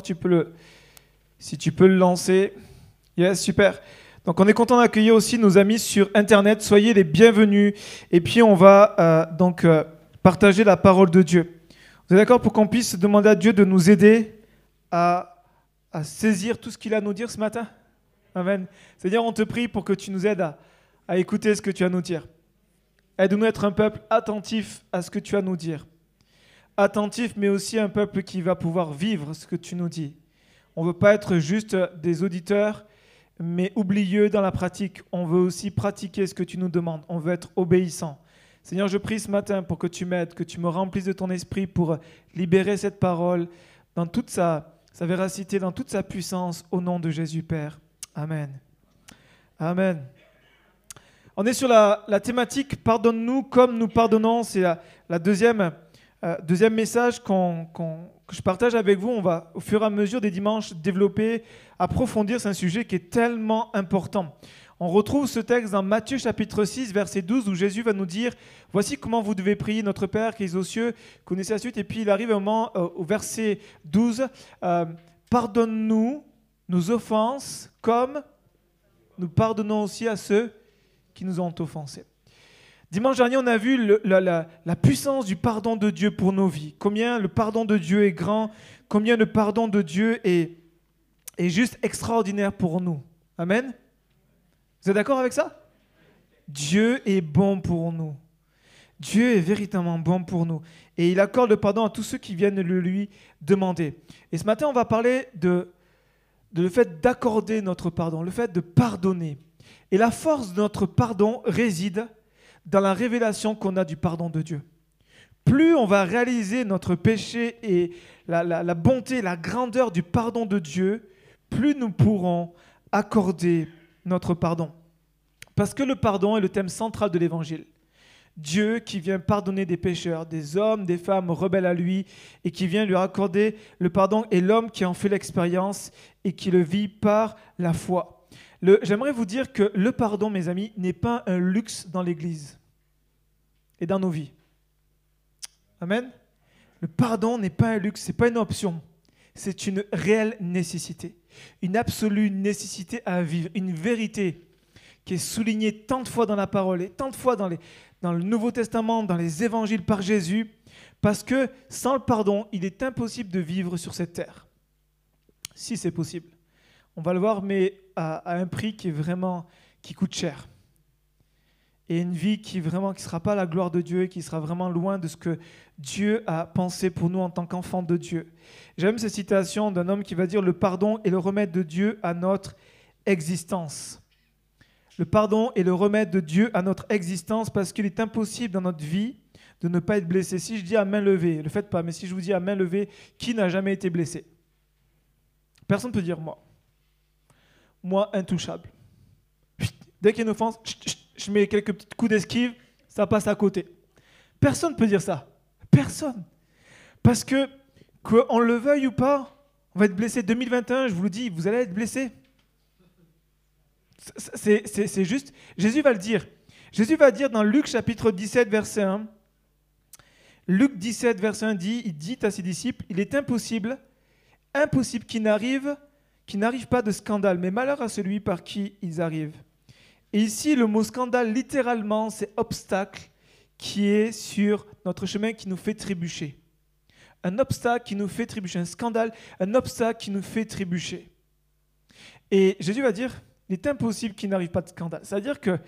tu peux le, si tu peux le lancer. Yes, super. Donc on est content d'accueillir aussi nos amis sur Internet. Soyez les bienvenus. Et puis on va euh, donc euh, partager la parole de Dieu. Vous êtes d'accord pour qu'on puisse demander à Dieu de nous aider à, saisir tout ce qu'il a à nous dire ce matin? Amen. Seigneur, on te prie pour que tu nous aides à, à écouter ce que tu as à nous dire. Aide-nous à être un peuple attentif à ce que tu as à nous dire. Attentif, mais aussi un peuple qui va pouvoir vivre ce que tu nous dis. On ne veut pas être juste des auditeurs, mais oublieux dans la pratique. On veut aussi pratiquer ce que tu nous demandes. On veut être obéissant. Seigneur, je prie ce matin pour que tu m'aides, que tu me remplisses de ton esprit pour libérer cette parole dans toute sa, sa véracité, dans toute sa puissance, au nom de Jésus Père. Amen. Amen. On est sur la, thématique Pardonne-nous comme nous pardonnons. C'est la, deuxième, euh, deuxième message que je partage avec vous. On va, au fur et à mesure des dimanches, développer, approfondir. C'est un sujet qui est tellement important. On retrouve ce texte dans Matthieu chapitre 6, verset 12, où Jésus va nous dire Voici comment vous devez prier notre Père qui est aux cieux. Connaissez la suite. Et puis il arrive au moment, euh, au verset 12 euh, Pardonne-nous nos offenses comme nous pardonnons aussi à ceux qui nous ont offensés. Dimanche dernier, on a vu la, puissance du pardon de Dieu pour nos vies. Combien le pardon de Dieu est grand, combien le pardon de Dieu est, juste extraordinaire pour nous. Amen. Vous êtes d'accord avec ça? Dieu est bon pour nous. Dieu est véritablement bon pour nous. Et il accorde le pardon à tous ceux qui viennent le lui demander. Et ce matin, on va parler de le fait d'accorder notre pardon, le fait de pardonner. Et la force de notre pardon réside dans la révélation qu'on a du pardon de Dieu. Plus on va réaliser notre péché et la, bonté, la grandeur du pardon de Dieu, plus nous pourrons accorder notre pardon. Parce que le pardon est le thème central de l'Évangile. Dieu qui vient pardonner des pécheurs, des hommes, des femmes rebelles à lui, et qui vient lui accorder le pardon, et l'homme qui en fait l'expérience et qui le vit par la foi. J'aimerais vous dire que le pardon, mes amis, n'est pas un luxe dans l'Église et dans nos vies. Amen. Le pardon n'est pas un luxe, ce n'est pas une option. C'est une réelle nécessité, une absolue nécessité à vivre, une vérité qui est soulignée tant de fois dans la parole et tant de fois dans, dans le Nouveau Testament, dans les évangiles par Jésus, parce que sans le pardon, il est impossible de vivre sur cette terre. Si c'est possible. On va le voir, mais à, un prix qui est vraiment qui coûte cher. Et une vie qui vraiment qui sera pas la gloire de Dieu, qui sera vraiment loin de ce que Dieu a pensé pour nous en tant qu'enfants de Dieu. J'aime cette citation d'un homme qui va dire le pardon est le remède de Dieu à notre existence. Le pardon est le remède de Dieu à notre existence parce qu'il est impossible dans notre vie de ne pas être blessé. Si je dis à main levée, ne le faites pas, mais si je vous dis à main levée, qui n'a jamais été blessé? Personne ne peut dire moi moi intouchable. Dès qu'il y a une offense, je mets quelques petits coups d'esquive, ça passe à côté. Personne ne peut dire ça. Personne. Parce que, qu'on le veuille ou pas, on va être blessé. 2021, je vous le dis, vous allez être blessé. C'est juste. Jésus va le dire. Jésus va dire dans Luc chapitre 17, verset 1. Luc 17, verset 1 dit, il dit à ses disciples, il est impossible, impossible qu'il n'arrive qui n'arrive pas de scandale, mais malheur à celui par qui ils arrivent. Et ici, le mot scandale, littéralement, c'est obstacle qui est sur notre chemin qui nous fait trébucher. Un obstacle qui nous fait trébucher, un scandale, un obstacle qui nous fait trébucher. Et Jésus va dire, il est impossible qu'il n'arrive pas de scandale. C'est-à-dire que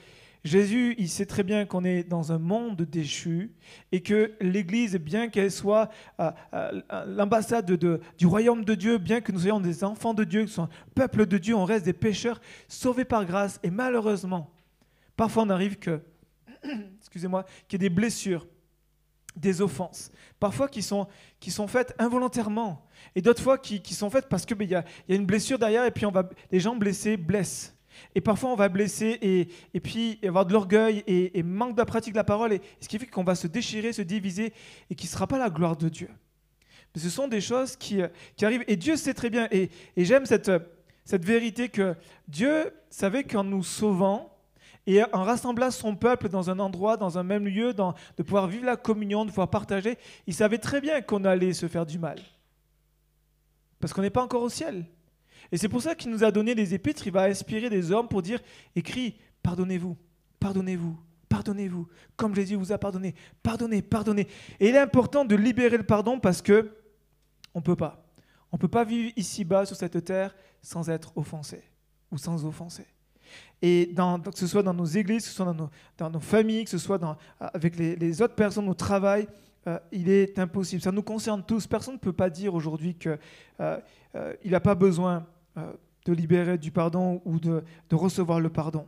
Jésus, il sait très bien qu'on est dans un monde déchu et que l'Église, bien qu'elle soit euh, euh, l'ambassade du royaume de Dieu, bien que nous soyons des enfants de Dieu, que nous soyons peuple de Dieu, on reste des pécheurs sauvés par grâce. Et malheureusement, parfois on arrive que, excusez-moi, qu'il y ait des blessures, des offenses, parfois qui sont, qui sont faites involontairement, et d'autres fois qui, sont faites parce qu'il ben, y, a, y a une blessure derrière, et puis on va, les gens blessés blessent. Et parfois, on va blesser et, et puis avoir de l'orgueil et, manque de la pratique de la parole, et, ce qui fait qu'on va se déchirer, se diviser, et qui ne sera pas la gloire de Dieu. Mais ce sont des choses qui, qui arrivent, et Dieu sait très bien, et, j'aime cette, cette vérité que Dieu savait qu'en nous sauvant, et en rassemblant son peuple dans un endroit, dans un même lieu, de pouvoir vivre la communion, de pouvoir partager, il savait très bien qu'on allait se faire du mal. Parce qu'on n'est pas encore au ciel. Et c'est pour ça qu'il nous a donné des épîtres, il va inspirer des hommes pour dire, écrit, pardonnez-vous, pardonnez-vous, pardonnez-vous, comme Jésus vous a pardonné, pardonnez, pardonnez. Et il est important de libérer le pardon parce que on ne peut pas. On ne peut pas vivre ici-bas sur cette terre sans être offensé ou sans offenser. Et que ce soit dans nos églises, que ce soit dans nos, dans nos familles, que ce soit avec les, autres personnes au travail, euh, il est impossible. Ça nous concerne tous. Personne ne peut pas dire aujourd'hui qu'il euh, euh, n'a pas besoin de libérer du pardon ou de, recevoir le pardon.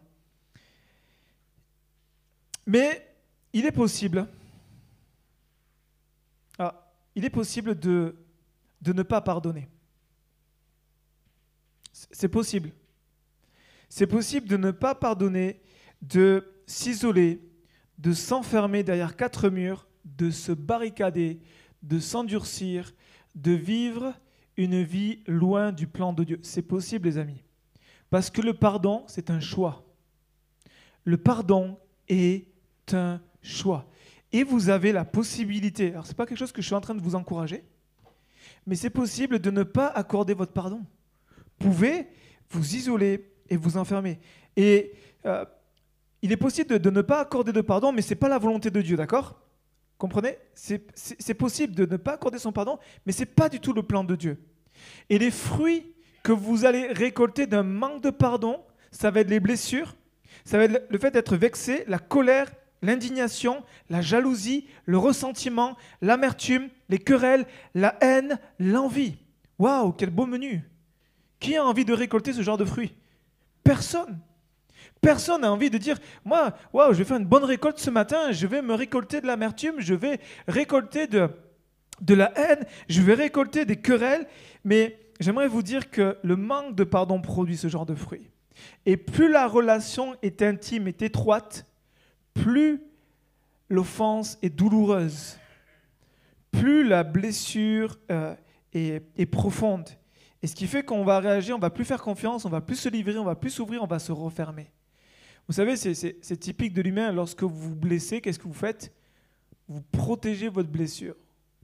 Mais il est possible, ah, il est possible de ne pas pardonner. C'est possible. C'est possible de ne pas pardonner, de s'isoler, de s'enfermer derrière quatre murs, de se barricader, de s'endurcir, de vivre une vie loin du plan de Dieu. C'est possible, les amis. Parce que le pardon, c'est un choix. Le pardon est un choix. Et vous avez la possibilité, alors ce n'est pas quelque chose que je suis en train de vous encourager, mais c'est possible de ne pas accorder votre pardon. Vous pouvez vous isoler et vous enfermer. Et euh, il est possible de, ne pas accorder de pardon, mais ce n'est pas la volonté de Dieu, d'accord? Comprenez? C'est possible de ne pas accorder son pardon, mais ce n'est pas du tout le plan de Dieu. Et les fruits que vous allez récolter d'un manque de pardon, ça va être les blessures, ça va être le fait d'être vexé, la colère, l'indignation, la jalousie, le ressentiment, l'amertume, les querelles, la haine, l'envie. Waouh, quel beau menu Qui a envie de récolter ce genre de fruits? Personne. Personne n'a envie de dire, moi, waouh, je vais faire une bonne récolte ce matin, je vais me récolter de l'amertume, je vais récolter de, de la haine, je vais récolter des querelles, mais j'aimerais vous dire que le manque de pardon produit ce genre de fruits. Et plus la relation est intime, est étroite, plus l'offense est douloureuse, plus la blessure euh, est, profonde. Et ce qui fait qu'on va réagir, on va plus faire confiance, on va plus se livrer, on va plus s'ouvrir, on va se refermer. Vous savez, c'est typique de l'humain. Lorsque vous vous blessez, qu'est-ce que vous faites? Vous protégez votre blessure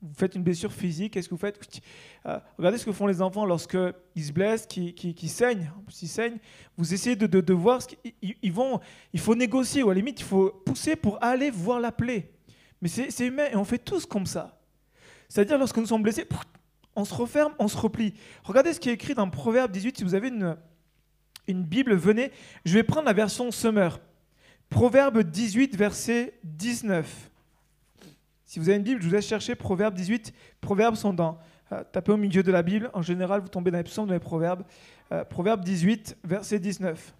vous faites une blessure physique, qu'est-ce que vous faites? Euh, Regardez ce que font les enfants lorsqu'ils se blessent, qui, qui, saignent. S'ils saignent, vous essayez de, voir qu'ils vont. Il faut négocier, ou à la limite, il faut pousser pour aller voir la plaie. Mais c'est humain et on fait tous comme ça. C'est-à-dire, lorsque nous sommes blessés, on se referme, on se replie. Regardez ce qui est écrit dans Proverbe 18. Si vous avez une, une Bible, venez. Je vais prendre la version Summer. Proverbe 18, verset 19. Si vous avez une Bible, je vous laisse chercher Proverbes 18. Proverbes sont dans. Euh, tapez au milieu de la Bible. En général, vous tombez dans les psaumes, dans les Proverbes. Euh, Proverbe 18, verset 19.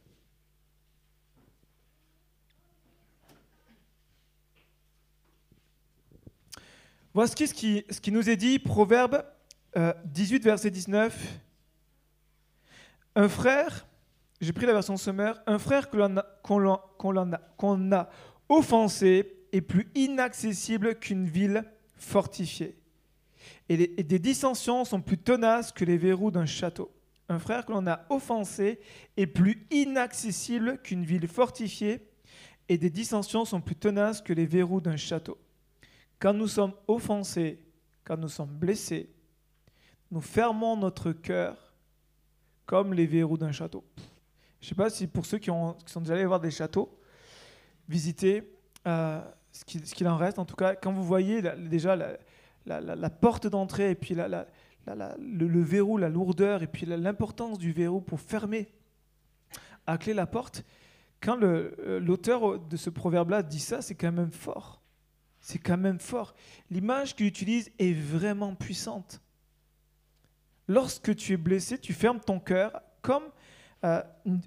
Voici ce qui, ce qui nous est dit, Proverbe 18, euh, verset 19. Un frère, j'ai pris la version sommaire, un frère qu'on a, a offensé est plus inaccessible qu'une ville fortifiée. Et, des dissensions sont plus tenaces que les verrous d'un château. Un frère que l'on a offensé est plus inaccessible qu'une ville fortifiée, et des dissensions sont plus tenaces que les verrous d'un château. Quand nous sommes offensés, quand nous sommes blessés, nous fermons notre cœur comme les verrous d'un château. Je sais pas si pour ceux qui, ont, sont déjà allés voir des châteaux, visiter, euh, ce qu'il en reste. En tout cas, quand vous voyez déjà la, porte d'entrée et puis le, le, verrou, la lourdeur et puis l'importance du verrou pour fermer à clé la porte, quand euh, l'auteur de ce proverbe-là dit ça, c'est quand même fort. C'est quand même fort. L'image qu'il utilise est vraiment puissante. Lorsque tu es blessé, tu fermes ton cœur comme euh,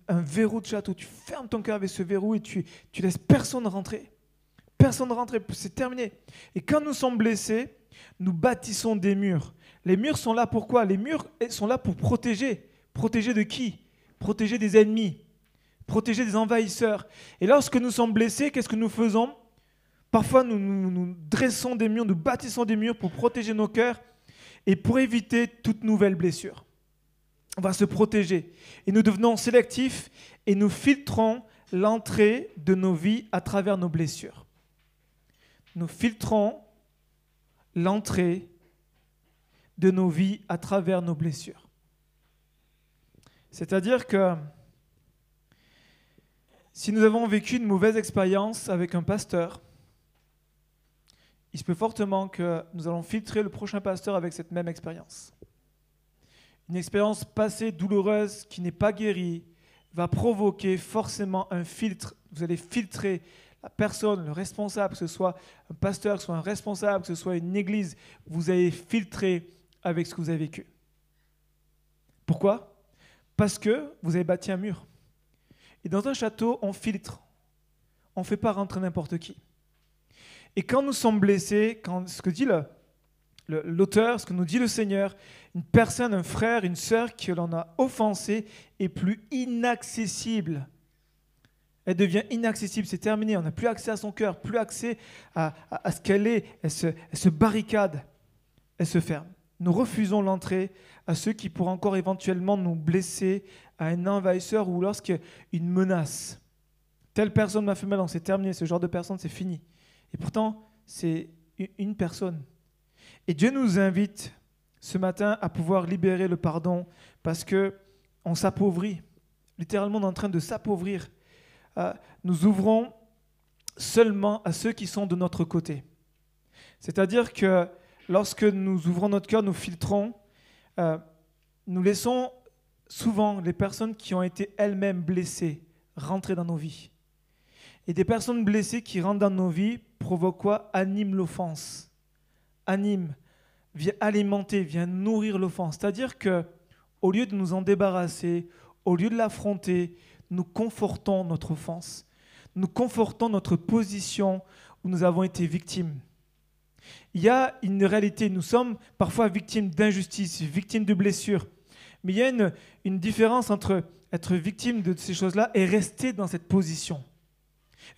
un verrou de château. Tu fermes ton cœur avec ce verrou et tu, tu laisses personne rentrer personne ne rentre, c'est terminé. Et quand nous sommes blessés, nous bâtissons des murs. Les murs sont là pour quoi? Les murs sont là pour protéger. Protéger de qui? Protéger des ennemis, protéger des envahisseurs. Et lorsque nous sommes blessés, qu'est-ce que nous faisons? Parfois, nous, nous, dressons des murs, nous bâtissons des murs pour protéger nos cœurs et pour éviter toute nouvelle blessure. On va se protéger. Et nous devenons sélectifs et nous filtrons l'entrée de nos vies à travers nos blessures nous filtrons l'entrée de nos vies à travers nos blessures. C'est-à-dire que si nous avons vécu une mauvaise expérience avec un pasteur, il se peut fortement que nous allons filtrer le prochain pasteur avec cette même expérience. Une expérience passée douloureuse qui n'est pas guérie va provoquer forcément un filtre. Vous allez filtrer la personne, le responsable, que ce soit un pasteur, que ce soit un responsable, que ce soit une église. Vous allez filtrer avec ce que vous avez vécu. Pourquoi? Parce que vous avez bâti un mur. Et dans un château, on filtre. On ne fait pas rentrer n'importe qui. Et quand nous sommes blessés, quand ce que dit le, l'auteur, ce que nous dit le Seigneur, une personne, un frère, une sœur que l'on a offensé est plus inaccessible. Elle devient inaccessible, c'est terminé, on n'a plus accès à son cœur, plus accès à, ce qu'elle est, elle se, elle barricade, elle se ferme. Nous refusons l'entrée à ceux qui pourraient encore éventuellement nous blesser, à un envahisseur ou lorsqu'une menace. Telle personne m'a fait mal, c'est terminé, ce genre de personne, c'est fini. Et pourtant, c'est une personne. Et Dieu nous invite ce matin à pouvoir libérer le pardon parce que on s'appauvrit, littéralement on est en train de s'appauvrir. Euh, nous ouvrons seulement à ceux qui sont de notre côté. C'est-à-dire que lorsque nous ouvrons notre cœur, nous filtrons, euh, nous laissons souvent les personnes qui ont été elles-mêmes blessées rentrer dans nos vies. Et des personnes blessées qui rentrent dans nos vies provoquent quoi? Animent l'offense anime, vient alimenter, vient nourrir l'offense. C'est-à-dire que au lieu de nous en débarrasser, au lieu de l'affronter, nous confortons notre offense. Nous confortons notre position où nous avons été victimes. Il y a une réalité, nous sommes parfois victimes d'injustice, victimes de blessures. Mais il y a une, une différence entre être victime de ces choses-là et rester dans cette position.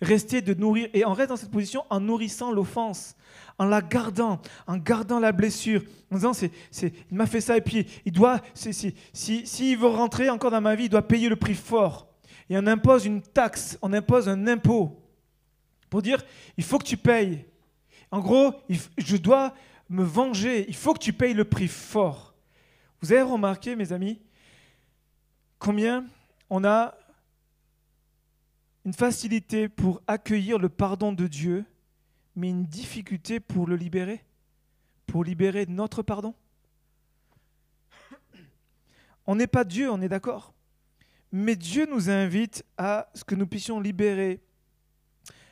Rester de nourrir, et on reste dans cette position en nourrissant l'offense, en la gardant, en gardant la blessure, en disant, c'est, c'est, il m'a fait ça, et puis il doit, s'il si, si, veut rentrer encore dans ma vie, il doit payer le prix fort. Et on impose une taxe, on impose un impôt pour dire, il faut que tu payes. En gros, je dois me venger, il faut que tu payes le prix fort. Vous avez remarqué, mes amis, combien on a une facilité pour accueillir le pardon de Dieu, mais une difficulté pour le libérer, pour libérer notre pardon. On n'est pas Dieu, on est d'accord. Mais Dieu nous invite à ce que nous puissions libérer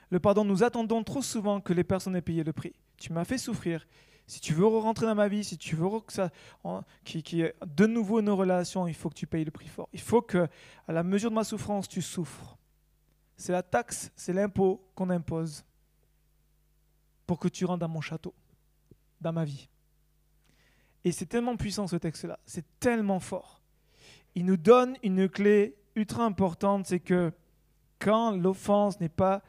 le pardon. Nous attendons trop souvent que les personnes aient payé le prix. Tu m'as fait souffrir. Si tu veux rentrer dans ma vie, si tu veux que ça, qui, qui de nouveau nos relations, il faut que tu payes le prix fort. Il faut que, à la mesure de ma souffrance, tu souffres. C'est la taxe, c'est l'impôt qu'on impose pour que tu rentres dans mon château, dans ma vie. Et c'est tellement puissant ce texte-là, c'est tellement fort. Il nous donne une clé ultra importante, c'est que quand l'offense n'est pas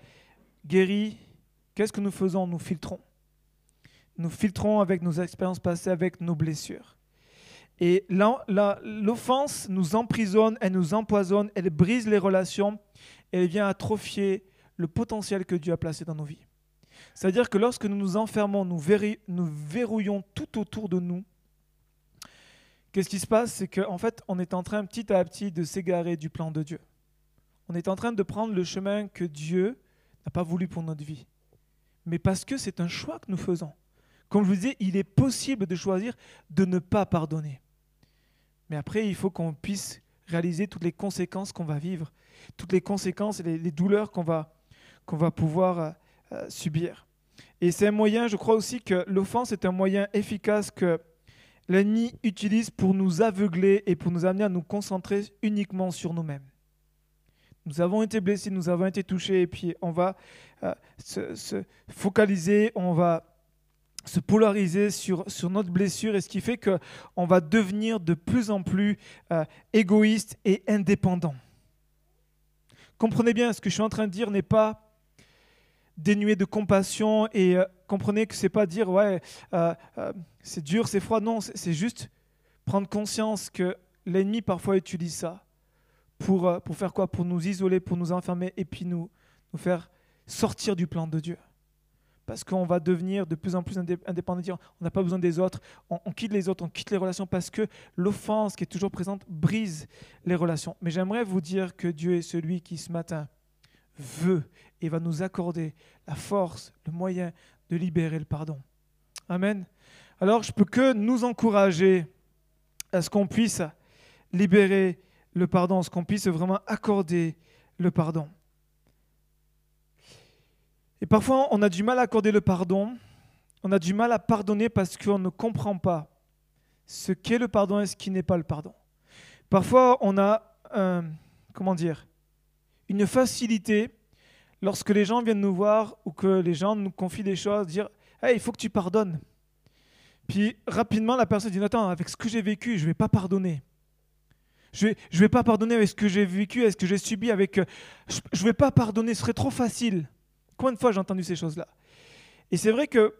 guérie, qu'est-ce que nous faisons? Nous filtrons. Nous filtrons avec nos expériences passées, avec nos blessures. Et l'offense nous emprisonne, elle nous empoisonne, elle brise les relations, elle vient atrophier le potentiel que Dieu a placé dans nos vies. C'est-à-dire que lorsque nous nous enfermons, nous, verrouillons tout autour de nous, qu'est-ce qui se passe? C'est qu'en fait, on est en train petit à petit de s'égarer du plan de Dieu. On est en train de prendre le chemin que Dieu n'a pas voulu pour notre vie. Mais parce que c'est un choix que nous faisons. Comme je vous disais, il est possible de choisir de ne pas pardonner. Mais après, il faut qu'on puisse réaliser toutes les conséquences qu'on va vivre, toutes les conséquences et les, douleurs qu'on va, qu'on va pouvoir euh, euh, subir. Et c'est un moyen, je crois aussi que l'offense est un moyen efficace que l'ennemi utilise pour nous aveugler et pour nous amener à nous concentrer uniquement sur nous-mêmes. Nous avons été blessés, nous avons été touchés, et puis on va euh, se, se, focaliser, on va se polariser sur, notre blessure et ce qui fait qu'on va devenir de plus en plus euh, égoïste et indépendant. Comprenez bien, ce que je suis en train de dire n'est pas dénué de compassion et euh, comprenez que c'est pas dire ouais euh, c'est dur, c'est froid. Non, c'est juste prendre conscience que l'ennemi parfois utilise ça pour, pour faire quoi? Pour nous isoler, pour nous enfermer et puis nous, nous faire sortir du plan de Dieu parce qu'on va devenir de plus en plus indépendant, dire on n'a pas besoin des autres, on, on, quitte les autres, on quitte les relations parce que l'offense qui est toujours présente brise les relations. Mais j'aimerais vous dire que Dieu est celui qui ce matin veut et va nous accorder la force, le moyen de libérer le pardon. Amen. Alors je peux que nous encourager à ce qu'on puisse libérer le pardon, à ce qu'on puisse vraiment accorder le pardon. Et parfois, on a du mal à accorder le pardon, on a du mal à pardonner parce qu'on ne comprend pas ce qu'est le pardon et ce qui n'est pas le pardon. Parfois, on a, comment dire, une facilité lorsque les gens viennent nous voir ou que les gens nous confient des choses, dire hey, il faut que tu pardonnes. Puis rapidement, la personne dit Attends, avec ce que j'ai vécu, je ne vais pas pardonner. Je ne vais, pas pardonner avec ce que j'ai vécu, avec ce que j'ai subi. Euh, je ne vais pas pardonner, ce serait trop facile. Combien de fois j'ai entendu ces choses-là Et c'est vrai que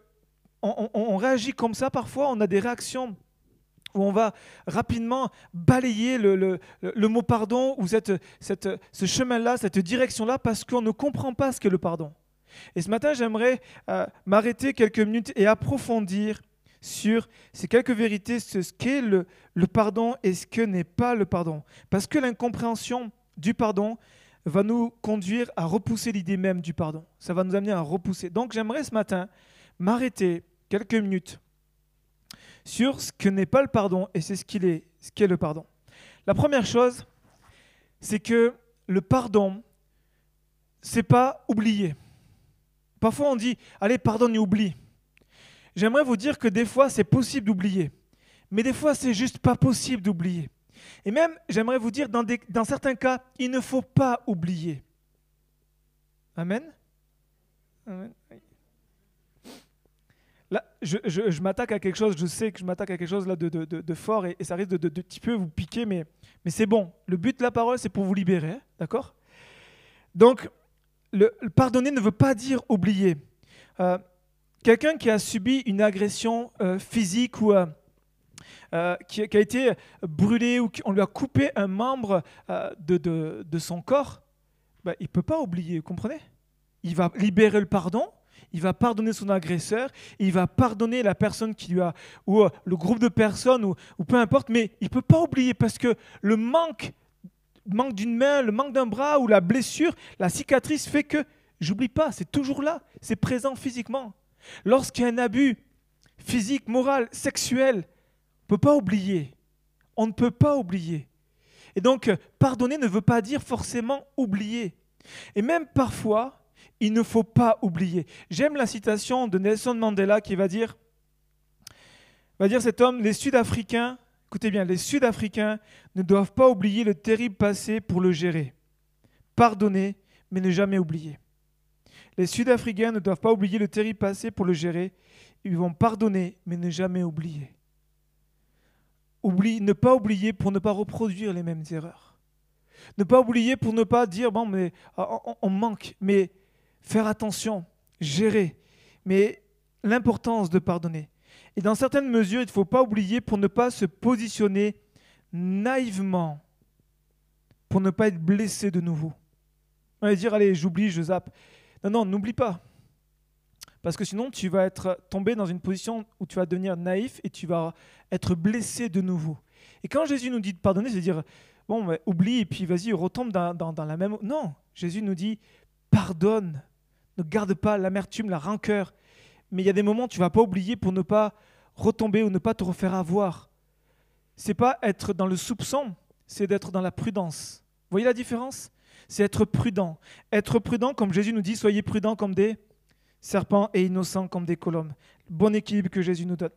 on, réagit comme ça parfois, on a des réactions où on va rapidement balayer le, mot pardon ou cette, ce chemin-là, cette direction-là, parce qu'on ne comprend pas ce qu'est le pardon. Et ce matin, j'aimerais euh, m'arrêter quelques minutes et approfondir sur ces quelques vérités, ce qu'est le pardon et ce que n'est pas le pardon. Parce que l'incompréhension du pardon va nous conduire à repousser l'idée même du pardon. Ça va nous amener à repousser. Donc j'aimerais ce matin m'arrêter quelques minutes sur ce que n'est pas le pardon et c'est ce qu'il est, ce qu'est le pardon. La première chose, c'est que le pardon, c'est pas oublier. Parfois on dit allez pardonne et oublie. J'aimerais vous dire que des fois c'est possible d'oublier, mais des fois c'est juste pas possible d'oublier. Et même, j'aimerais vous dire, dans, certains cas, il ne faut pas oublier. Amen? Là, je, m'attaque à quelque chose, je sais que je m'attaque à quelque chose là de, de, fort et, ça risque de, petit peu vous piquer, mais, c'est bon. Le but de la parole, c'est pour vous libérer, hein, d'accord? Donc, pardonner ne veut pas dire oublier. Euh, quelqu'un qui a subi une agression euh, physique ou, euh, euh, qui, a été brûlé ou qu'on lui a coupé un membre euh, de, de, son corps, bah, il ne peut pas oublier, vous comprenez? Il va libérer le pardon, il va pardonner son agresseur, il va pardonner la personne qui lui a, ou euh, le groupe de personnes, ou, ou peu importe, mais il ne peut pas oublier parce que le manque, manque d'une main, le manque d'un bras ou la blessure, la cicatrice fait que j'oublie pas, c'est toujours là, c'est présent physiquement. Lorsqu'il y a un abus physique, moral, sexuel, peut pas oublier. On ne peut pas oublier. Et donc, pardonner ne veut pas dire forcément oublier. Et même parfois, il ne faut pas oublier. J'aime la citation de Nelson Mandela qui va dire, va dire cet homme, les Sud-Africains, écoutez bien, les Sud-Africains ne doivent pas oublier le terrible passé pour le gérer. Pardonner, mais ne jamais oublier. Les Sud-Africains ne doivent pas oublier le terrible passé pour le gérer. Ils vont pardonner, mais ne jamais oublier ne pas oublier pour ne pas reproduire les mêmes erreurs. Ne pas oublier pour ne pas dire, bon, mais ah, on, manque, mais faire attention, gérer, mais l'importance de pardonner. Et dans certaines mesures, il ne faut pas oublier pour ne pas se positionner naïvement, pour ne pas être blessé de nouveau. On va dire, allez, j'oublie, je zappe. Non, non, n'oublie pas. Parce que sinon, tu vas être tombé dans une position où tu vas devenir naïf et tu vas être blessé de nouveau. Et quand Jésus nous dit de pardonner, c'est dire, bon, oublie et puis vas-y, retombe dans, la même... Non, Jésus nous dit, pardonne, ne garde pas l'amertume, la rancœur. Mais il y a des moments où tu vas pas oublier pour ne pas retomber ou ne pas te refaire avoir. C'est pas être dans le soupçon, c'est d'être dans la prudence. Vous voyez la différence? C'est être prudent. Être prudent, comme Jésus nous dit, soyez prudents comme des serpents et innocents comme des colombes. Bon équilibre que Jésus nous donne.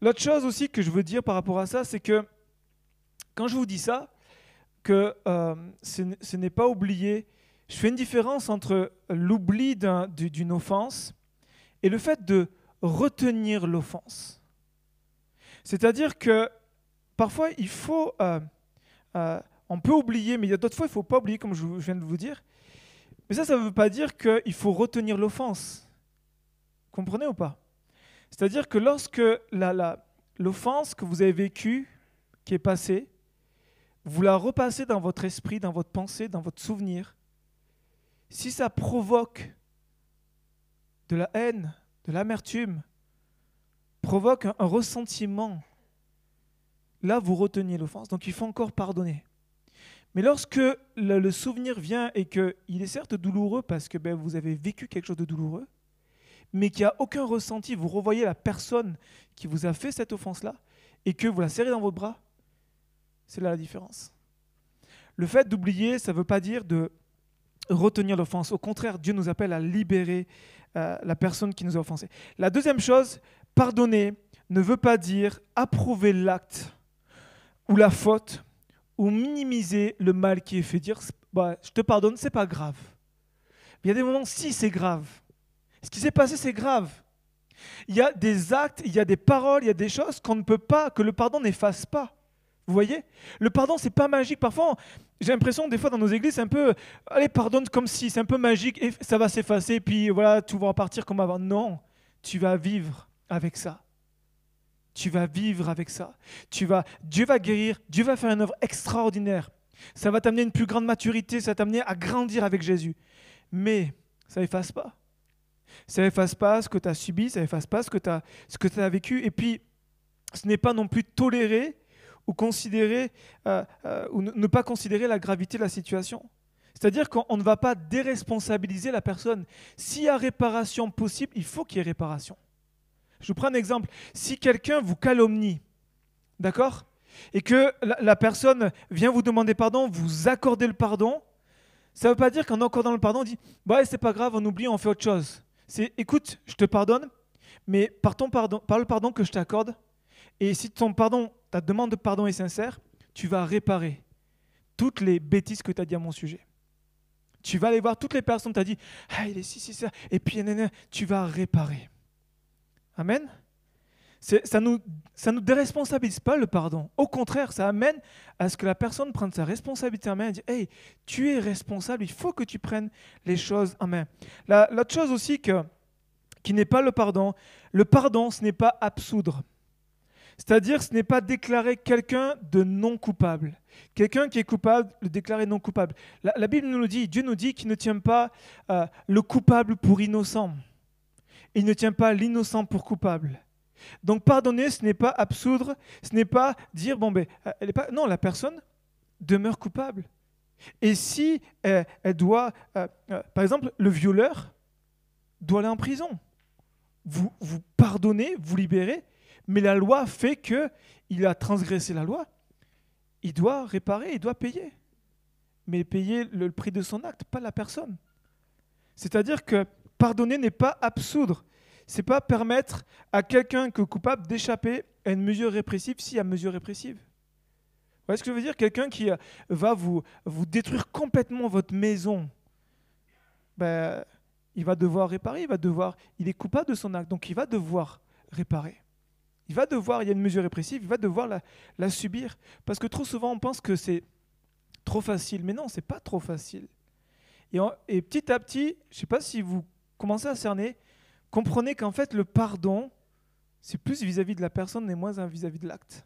L'autre chose aussi que je veux dire par rapport à ça, c'est que quand je vous dis ça, que euh, ce, n'est pas oublié, je fais une différence entre l'oubli d'une offense et le fait de retenir l'offense. C'est-à-dire que parfois, il faut... Euh, euh, on peut oublier, mais il y a d'autres fois, il ne faut pas oublier, comme je viens de vous dire. Mais ça, ça ne veut pas dire qu'il faut retenir l'offense. Comprenez ou pas? C'est-à-dire que lorsque l'offense que vous avez vécue, qui est passée, vous la repassez dans votre esprit, dans votre pensée, dans votre souvenir, si ça provoque de la haine, de l'amertume, provoque un, ressentiment, là vous reteniez l'offense. Donc il faut encore pardonner. Mais lorsque le, souvenir vient et qu'il est certes douloureux parce que ben, vous avez vécu quelque chose de douloureux, mais qu'il n'y a aucun ressenti, vous revoyez la personne qui vous a fait cette offense-là et que vous la serrez dans votre bras, c'est là la différence. Le fait d'oublier, ça ne veut pas dire de retenir l'offense. Au contraire, Dieu nous appelle à libérer euh, la personne qui nous a offensés. La deuxième chose, pardonner ne veut pas dire approuver l'acte ou la faute ou minimiser le mal qui est fait. Dire, bah, je te pardonne, c'est pas grave. il y a des moments, si c'est grave. Ce qui s'est passé, c'est grave. Il y a des actes, il y a des paroles, il y a des choses qu'on ne peut pas, que le pardon n'efface pas. Vous voyez? Le pardon, c'est pas magique. Parfois, j'ai l'impression, des fois, dans nos églises, c'est un peu, allez, pardonne comme si, c'est un peu magique, et ça va s'effacer, puis voilà, tout va repartir comme avant. Non, tu vas vivre avec ça. Tu vas vivre avec ça. Tu vas, Dieu va guérir, Dieu va faire une œuvre extraordinaire. Ça va t'amener une plus grande maturité, ça va t'amener à grandir avec Jésus. Mais ça n'efface pas. Ça n'efface pas ce que tu as subi, ça n'efface pas ce que tu as, vécu. Et puis, ce n'est pas non plus toléré ou considérer euh, euh, ou ne pas considérer la gravité de la situation. C'est-à-dire qu'on ne va pas déresponsabiliser la personne. S'il y a réparation possible, il faut qu'il y ait réparation. Je vous prends un exemple. Si quelqu'un vous calomnie, d'accord Et que la, personne vient vous demander pardon, vous accordez le pardon, ça ne veut pas dire qu'en accordant le pardon, on dit bah, c'est pas grave, on oublie, on fait autre chose. C'est écoute, je te pardonne, mais par, ton pardon, par le pardon que je t'accorde, et si ton pardon, ta demande de pardon est sincère, tu vas réparer toutes les bêtises que tu as dit à mon sujet. Tu vas aller voir toutes les personnes, tu as dit, ah, il est si, si, ça, et puis, tu vas réparer. Amen. Ça ne nous, déresponsabilise pas le pardon. Au contraire, ça amène à ce que la personne prenne sa responsabilité en main et dise Hey, tu es responsable, il faut que tu prennes les choses en main. L'autre chose aussi que, qui n'est pas le pardon, le pardon, ce n'est pas absoudre. C'est-à-dire, ce n'est pas déclarer quelqu'un de non coupable. Quelqu'un qui est coupable, le déclarer non coupable. La, Bible nous le dit, Dieu nous dit qu'il ne tient pas euh, le coupable pour innocent. Il ne tient pas l'innocent pour coupable. Donc pardonner, ce n'est pas absoudre, ce n'est pas dire, bon ben, elle pas... Non, la personne demeure coupable. Et si elle, doit, euh, euh, par exemple, le violeur doit aller en prison. Vous, vous pardonnez, vous libérez, mais la loi fait que il a transgressé la loi. Il doit réparer, il doit payer. Mais payer le prix de son acte, pas la personne. C'est-à-dire que pardonner n'est pas absoudre. C'est pas permettre à quelqu'un que coupable d'échapper à une mesure répressive y a mesure répressive. Vous voyez ce que je veux dire? Quelqu'un qui euh, va vous, détruire complètement votre maison, ben, il va devoir réparer, il va devoir, il est coupable de son acte, donc il va devoir réparer. Il va devoir, il y a une mesure répressive, il va devoir la, subir. Parce que trop souvent, on pense que c'est trop facile. Mais non, c'est pas trop facile. Et, petit à petit, je ne sais pas si vous commencez à cerner, comprenez qu'en fait, le pardon, c'est plus vis-à-vis de la personne et moins vis-à-vis de l'acte.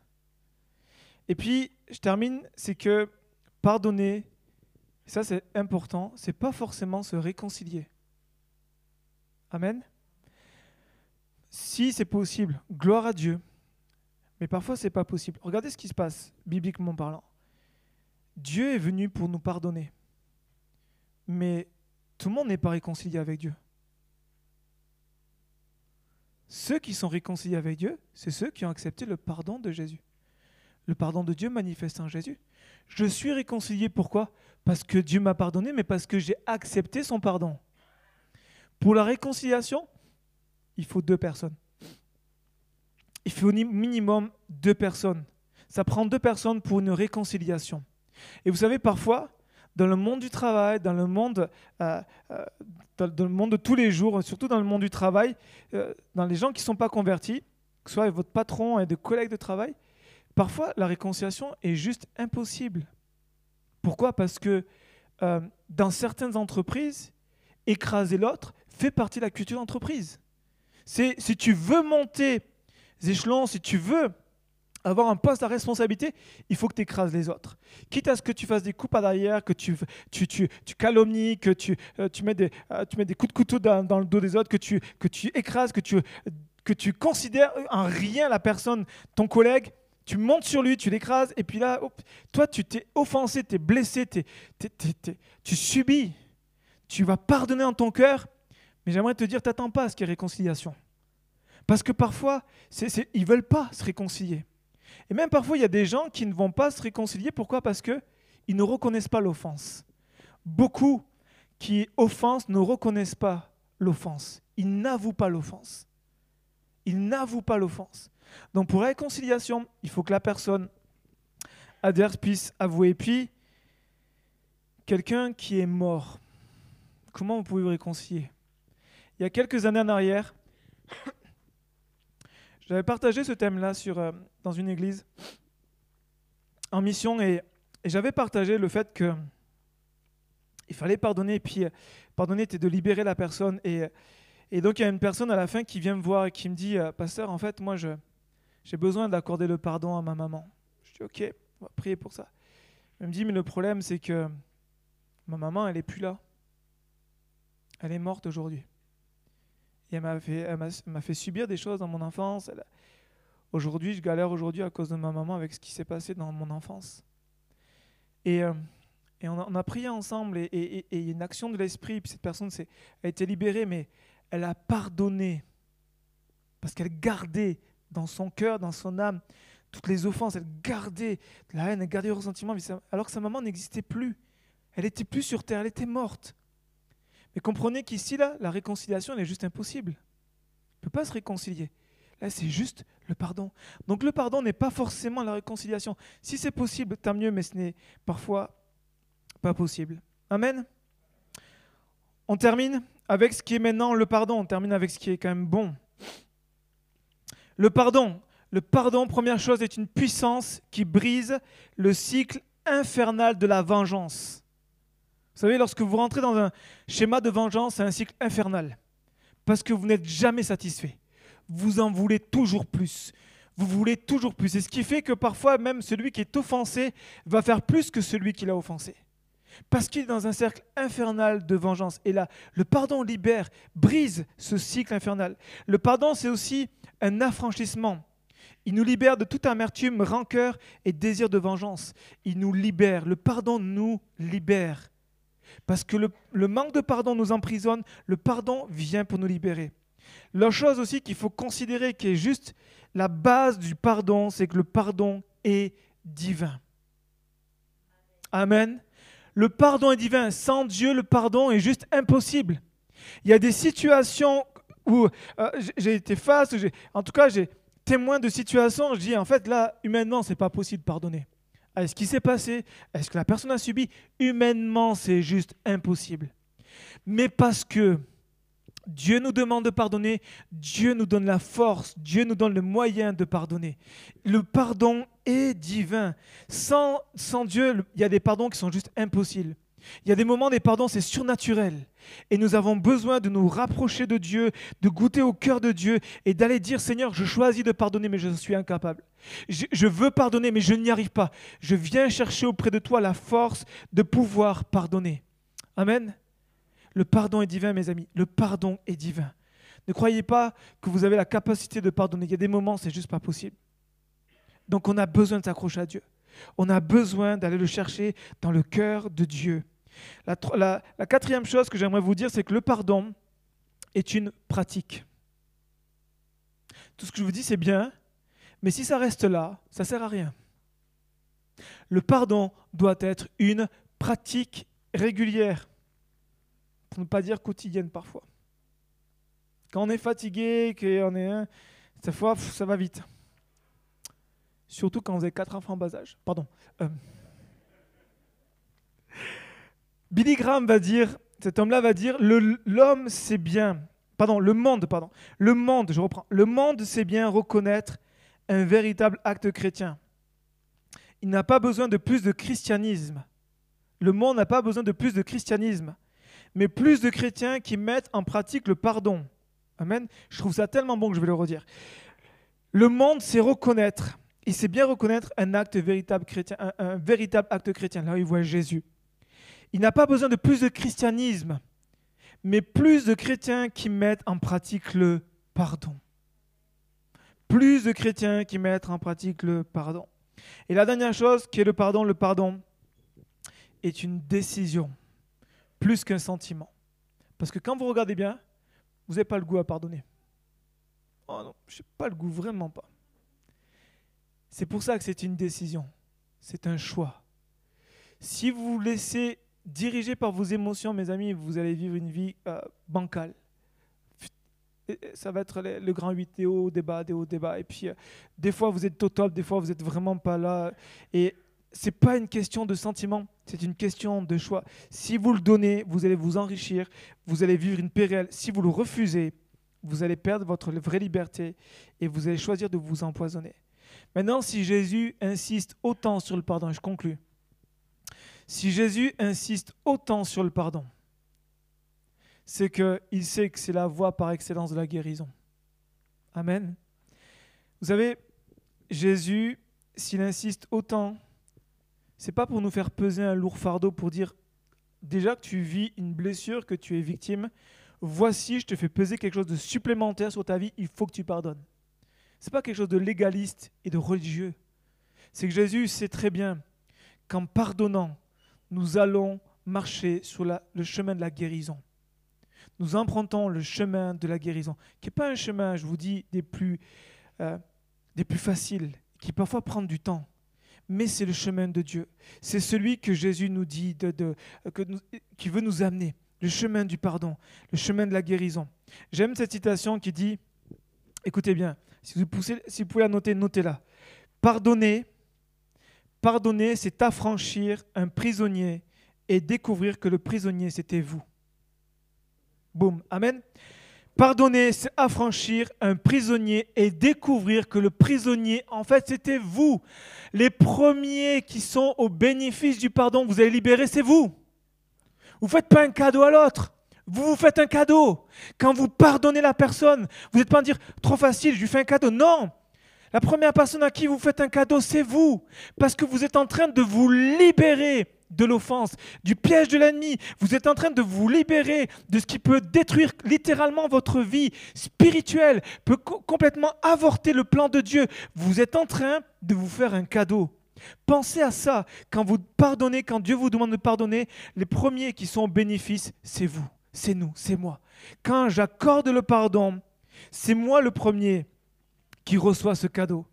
Et puis, je termine, c'est que pardonner, ça c'est important, c'est pas forcément se réconcilier. Amen si c'est possible, gloire à Dieu. Mais parfois, ce n'est pas possible. Regardez ce qui se passe, bibliquement parlant. Dieu est venu pour nous pardonner. Mais tout le monde n'est pas réconcilié avec Dieu. Ceux qui sont réconciliés avec Dieu, c'est ceux qui ont accepté le pardon de Jésus. Le pardon de Dieu manifeste en Jésus. Je suis réconcilié pourquoi? Parce que Dieu m'a pardonné, mais parce que j'ai accepté son pardon. Pour la réconciliation, il faut deux personnes. Il faut au minimum deux personnes. Ça prend deux personnes pour une réconciliation. Et vous savez, parfois, dans le monde du travail, dans le monde, euh, euh, dans, le monde de tous les jours, surtout dans le monde du travail, euh, dans les gens qui ne sont pas convertis, que ce soit votre patron et des collègues de travail, parfois la réconciliation est juste impossible. Pourquoi? Parce que dans certaines entreprises, écraser l'autre fait partie de la culture d'entreprise. Si tu veux monter les échelons, si tu veux avoir un poste à responsabilité, il faut que tu écrases les autres. Quitte à ce que tu fasses des coups à derrière, que tu, tu, tu, tu calomnies, que tu, euh, tu, mets des, euh, tu mets des coups de couteau dans, le dos des autres, que tu, que tu écrases, que tu, que tu considères en rien la personne, ton collègue, tu montes sur lui, tu l'écrases, et puis là, toi, tu t'es offensé, tu es blessé, tu subis. Tu vas pardonner en ton cœur, mais j'aimerais te dire, t'attends pas à ce qu'il y ait réconciliation. Parce que parfois, ils ne veulent pas se réconcilier. Et même parfois, il y a des gens qui ne vont pas se réconcilier. Pourquoi? Parce qu'ils ne reconnaissent pas l'offense. Beaucoup qui offensent ne reconnaissent pas l'offense. Ils n'avouent pas l'offense. Ils n'avouent pas l'offense. Donc pour réconciliation, il faut que la personne adverse puisse avouer. Puis, quelqu'un qui est mort, comment vous pouvez vous réconcilier? Il y a quelques années en arrière, j'avais partagé ce thème-là euh, dans une église en mission et, j'avais partagé le fait que il fallait pardonner, et puis euh, pardonner, c'était de libérer la personne. Et, et donc il y a une personne à la fin qui vient me voir et qui me dit, euh, Pasteur, en fait, moi, j'ai besoin d'accorder le pardon à ma maman. Je dis, ok, on va prier pour ça. Elle me dit, mais le problème, c'est que ma maman, elle n'est plus là. Elle est morte aujourd'hui elle m'a fait, subir des choses dans mon enfance. Aujourd'hui, je galère aujourd'hui à cause de ma maman avec ce qui s'est passé dans mon enfance. Et, euh, et on, a, prié ensemble et, et, et, une action de l'esprit. Puis cette personne a été libérée, mais elle a pardonné parce qu'elle gardait dans son cœur, dans son âme, toutes les offenses. Elle gardait la haine, elle gardait le ressentiment, alors que sa maman n'existait plus. Elle était plus sur terre, elle était morte. Mais comprenez qu'ici, là, la réconciliation, est juste impossible. On ne peut pas se réconcilier. Là, c'est juste le pardon. Donc le pardon n'est pas forcément la réconciliation. Si c'est possible, tant mieux, mais ce n'est parfois pas possible. Amen. On termine avec ce qui est maintenant le pardon. On termine avec ce qui est quand même bon. Le pardon. Le pardon, première chose, est une puissance qui brise le cycle infernal de la vengeance. Vous savez, lorsque vous rentrez dans un schéma de vengeance, c'est un cycle infernal. Parce que vous n'êtes jamais satisfait. Vous en voulez toujours plus. Vous voulez toujours plus. Et ce qui fait que parfois, même celui qui est offensé va faire plus que celui qui l'a offensé. Parce qu'il est dans un cercle infernal de vengeance. Et là, le pardon libère, brise ce cycle infernal. Le pardon, c'est aussi un affranchissement. Il nous libère de toute amertume, rancœur et désir de vengeance. Il nous libère. Le pardon nous libère. Parce que le, manque de pardon nous emprisonne, le pardon vient pour nous libérer. La chose aussi qu'il faut considérer, qui est juste la base du pardon, c'est que le pardon est divin. Amen. Le pardon est divin. Sans Dieu, le pardon est juste impossible. Il y a des situations où euh, j'ai été face, en tout cas, j'ai témoin de situations, je dis en fait là, humainement, c'est pas possible de pardonner à ce qui s'est passé, à ce que la personne a subi, humainement, c'est juste impossible. Mais parce que Dieu nous demande de pardonner, Dieu nous donne la force, Dieu nous donne le moyen de pardonner. Le pardon est divin. Sans, sans Dieu, il y a des pardons qui sont juste impossibles. Il y a des moments des pardons, c'est surnaturel. Et nous avons besoin de nous rapprocher de Dieu, de goûter au cœur de Dieu et d'aller dire Seigneur, je choisis de pardonner, mais je suis incapable. Je, veux pardonner, mais je n'y arrive pas. Je viens chercher auprès de toi la force de pouvoir pardonner. Amen. Le pardon est divin, mes amis. Le pardon est divin. Ne croyez pas que vous avez la capacité de pardonner. Il y a des moments, c'est juste pas possible. Donc on a besoin de s'accrocher à Dieu. On a besoin d'aller le chercher dans le cœur de Dieu. La, quatrième chose que j'aimerais vous dire, c'est que le pardon est une pratique. Tout ce que je vous dis, c'est bien, mais si ça reste là, ça ne sert à rien. Le pardon doit être une pratique régulière, pour ne pas dire quotidienne parfois. Quand on est fatigué, qu'on est ça va vite. Surtout quand vous avez quatre enfants en bas âge. Pardon. Euh, Billy Graham va dire, cet homme-là va dire, l'homme sait bien, pardon, le monde, pardon, le monde, je reprends, le monde sait bien reconnaître un véritable acte chrétien. Il n'a pas besoin de plus de christianisme. Le monde n'a pas besoin de plus de christianisme, mais plus de chrétiens qui mettent en pratique le pardon. Amen. Je trouve ça tellement bon que je vais le redire. Le monde sait reconnaître il sait bien reconnaître un acte véritable chrétien, un, véritable acte chrétien. Là, il voit Jésus. Il n'a pas besoin de plus de christianisme, mais plus de chrétiens qui mettent en pratique le pardon. Plus de chrétiens qui mettent en pratique le pardon. Et la dernière chose qui est le pardon, le pardon est une décision, plus qu'un sentiment. Parce que quand vous regardez bien, vous n'avez pas le goût à pardonner. Oh non, je n'ai pas le goût, vraiment pas. C'est pour ça que c'est une décision. C'est un choix. Si vous laissez diriger par vos émotions, mes amis, vous allez vivre une vie euh, bancale. ça va être le, grand 8 des hauts débats, des hauts débats. Et puis, euh, des fois, vous êtes au top, des fois, vous n'êtes vraiment pas là. Et c'est pas une question de sentiment, c'est une question de choix. Si vous le donnez, vous allez vous enrichir, vous allez vivre une paix. Si vous le refusez, vous allez perdre votre vraie liberté et vous allez choisir de vous empoisonner. Maintenant, si Jésus insiste autant sur le pardon, et je conclus, si Jésus insiste autant sur le pardon, c'est qu'il sait que c'est la voie par excellence de la guérison. Amen. Vous savez, Jésus, s'il insiste autant, c'est pas pour nous faire peser un lourd fardeau pour dire déjà que tu vis une blessure, que tu es victime, voici, je te fais peser quelque chose de supplémentaire sur ta vie, il faut que tu pardonnes n'est pas quelque chose de légaliste et de religieux. C'est que Jésus sait très bien qu'en pardonnant, nous allons marcher sur le chemin de la guérison. Nous empruntons le chemin de la guérison, qui n'est pas un chemin, je vous dis, des plus, euh, des plus faciles, qui parfois prend du temps, mais c'est le chemin de Dieu. C'est celui que Jésus nous dit, de, que qui veut nous amener, le chemin du pardon, le chemin de la guérison. J'aime cette citation qui dit, écoutez bien, si vous, pouvez la noter, notez-la. Pardonner, pardonner, c'est affranchir un prisonnier et découvrir que le prisonnier, c'était vous. Boum. Amen. Pardonner, c'est affranchir un prisonnier et découvrir que le prisonnier, en fait, c'était vous. Les premiers qui sont au bénéfice du pardon, vous allez libérer, c'est vous. Vous ne faites pas un cadeau à l'autre. Vous vous faites un cadeau. Quand vous pardonnez la personne, vous n'êtes pas en dire trop facile, je lui fais un cadeau. Non. La première personne à qui vous faites un cadeau, c'est vous. Parce que vous êtes en train de vous libérer de l'offense, du piège de l'ennemi. Vous êtes en train de vous libérer de ce qui peut détruire littéralement votre vie spirituelle, peut complètement avorter le plan de Dieu. Vous êtes en train de vous faire un cadeau. Pensez à ça. Quand vous pardonnez, quand Dieu vous demande de pardonner, les premiers qui sont au bénéfice, c'est vous c'est nous, c'est moi. Quand j'accorde le pardon, c'est moi le premier qui reçoit ce cadeau.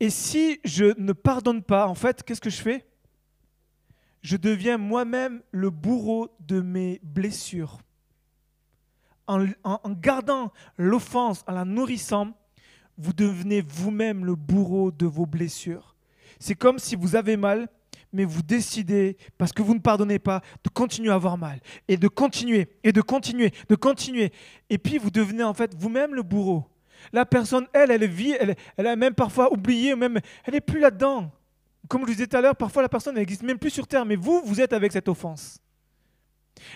Et si je ne pardonne pas, en fait, qu'est-ce que je fais? Je deviens moi-même le bourreau de mes blessures. En, gardant l'offense, en la nourrissant, vous devenez vous-même le bourreau de vos blessures. C'est comme si vous avez mal, mais vous décidez, parce que vous ne pardonnez pas, de continuer à avoir mal, et de continuer, et de continuer, de continuer. Et puis vous devenez en fait vous-même le bourreau. La personne, elle, elle vit, elle, elle a même parfois oublié, même, elle n'est plus là-dedans. Comme je vous disais tout à l'heure, parfois la personne n'existe même plus sur terre, mais vous, vous êtes avec cette offense.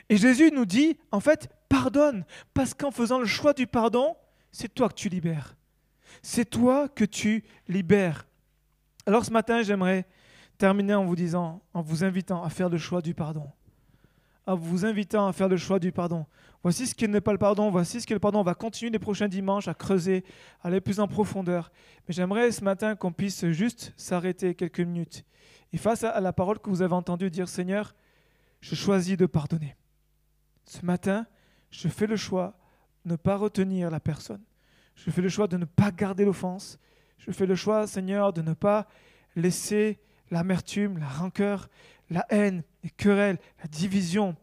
Et Jésus nous dit, en fait, pardonne, parce qu'en faisant le choix du pardon, c'est toi que tu libères. C'est toi que tu libères. Alors ce matin, j'aimerais terminer en vous disant, en vous invitant à faire le choix du pardon. En vous invitant à faire le choix du pardon. Voici ce qui n'est pas le pardon, voici ce qu'est le pardon. On va continuer les prochains dimanches à creuser, à aller plus en profondeur. Mais j'aimerais ce matin qu'on puisse juste s'arrêter quelques minutes. Et face à la parole que vous avez entendue dire, Seigneur, je choisis de pardonner. Ce matin, je fais le choix de ne pas retenir la personne. Je fais le choix de ne pas garder l'offense. Je fais le choix, Seigneur, de ne pas laisser l'amertume, la rancœur, la haine, les querelles, la division,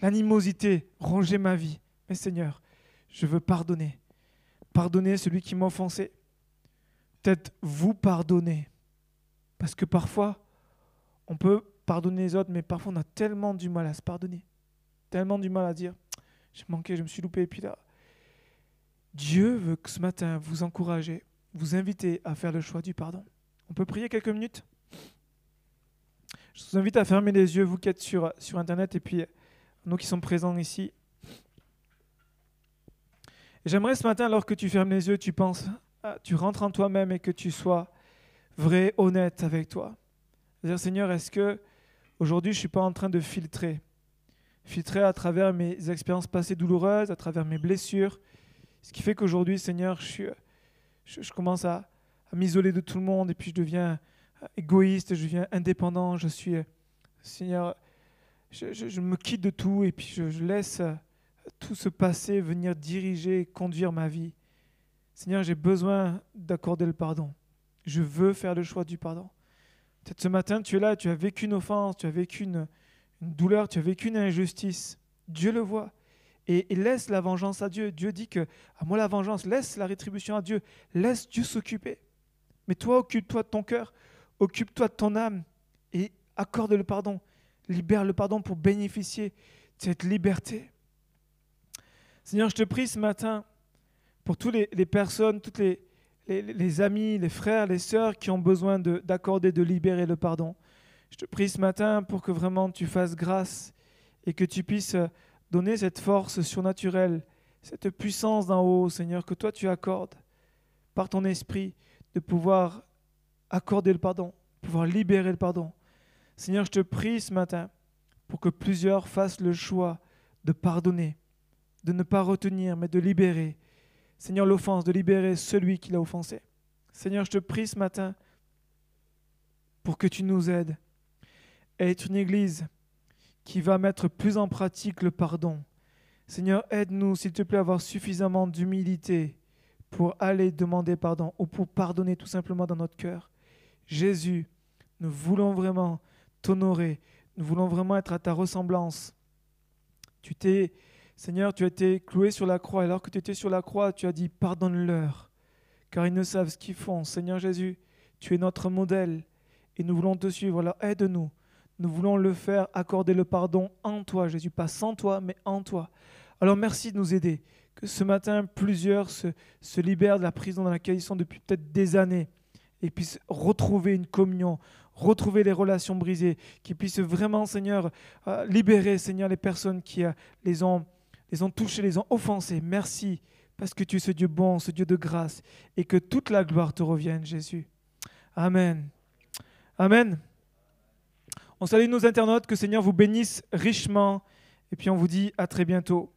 l'animosité ronger ma vie. Mais Seigneur, je veux pardonner. Pardonner celui qui m'a offensé. Peut-être vous pardonner. Parce que parfois, on peut pardonner les autres, mais parfois on a tellement du mal à se pardonner. Tellement du mal à dire, j'ai manqué, je me suis loupé. Et puis là, Dieu veut que ce matin vous encourager, vous inviter à faire le choix du pardon. On peut prier quelques minutes? Je vous invite à fermer les yeux, vous qui êtes sur, sur Internet, et puis nous qui sommes présents ici. J'aimerais ce matin, alors que tu fermes les yeux, tu penses ah, tu rentres en toi-même et que tu sois vrai, honnête avec toi. C'est-à-dire, Seigneur, est-ce que aujourd'hui je ne suis pas en train de filtrer? Filtrer à travers mes expériences passées douloureuses, à travers mes blessures. Ce qui fait qu'aujourd'hui, Seigneur, je, commence à, m'isoler de tout le monde et puis je deviens égoïste, je deviens indépendant. Je suis, Seigneur, je, me quitte de tout et puis je, laisse tout ce passé venir diriger, conduire ma vie. Seigneur, j'ai besoin d'accorder le pardon. Je veux faire le choix du pardon. Peut-être ce matin, tu es là, tu as vécu une offense, tu as vécu une, douleur, tu as vécu une injustice. Dieu le voit. Et, laisse la vengeance à Dieu. Dieu dit que, à moi la vengeance, laisse la rétribution à Dieu. Laisse Dieu s'occuper. Mais toi, occupe-toi de ton cœur, occupe-toi de ton âme et accorde le pardon. Libère le pardon pour bénéficier de cette liberté. Seigneur, je te prie ce matin pour toutes les, personnes, toutes les, les, amis, les frères, les sœurs qui ont besoin d'accorder, de, libérer le pardon. Je te prie ce matin pour que vraiment tu fasses grâce et que tu puisses donner cette force surnaturelle, cette puissance d'en haut, Seigneur, que toi tu accordes par ton esprit de pouvoir accorder le pardon, pouvoir libérer le pardon. Seigneur, je te prie ce matin pour que plusieurs fassent le choix de pardonner, de ne pas retenir, mais de libérer, Seigneur, l'offense, de libérer celui qui l'a offensé. Seigneur, je te prie ce matin pour que tu nous aides à être une église qui va mettre plus en pratique le pardon. Seigneur, aide-nous, s'il te plaît, à avoir suffisamment d'humilité pour aller demander pardon ou pour pardonner tout simplement dans notre cœur. Jésus, nous voulons vraiment t'honorer, nous voulons vraiment être à ta ressemblance. Tu t'es Seigneur, tu as été cloué sur la croix. Alors que tu étais sur la croix, tu as dit pardonne-leur, car ils ne savent ce qu'ils font. Seigneur Jésus, tu es notre modèle et nous voulons te suivre. Alors aide-nous. Nous voulons le faire, accorder le pardon en toi, Jésus, pas sans toi, mais en toi. Alors merci de nous aider. Que ce matin, plusieurs se libèrent de la prison dans laquelle ils sont depuis peut-être des années et puissent retrouver une communion, retrouver les relations brisées, qu'ils puissent vraiment, Seigneur, euh, libérer, Seigneur, les personnes qui euh, les ont les ont touchés, les ont offensés. Merci parce que tu es ce Dieu bon, ce Dieu de grâce, et que toute la gloire te revienne, Jésus. Amen. Amen. On salue nos internautes, que Seigneur vous bénisse richement, et puis on vous dit à très bientôt.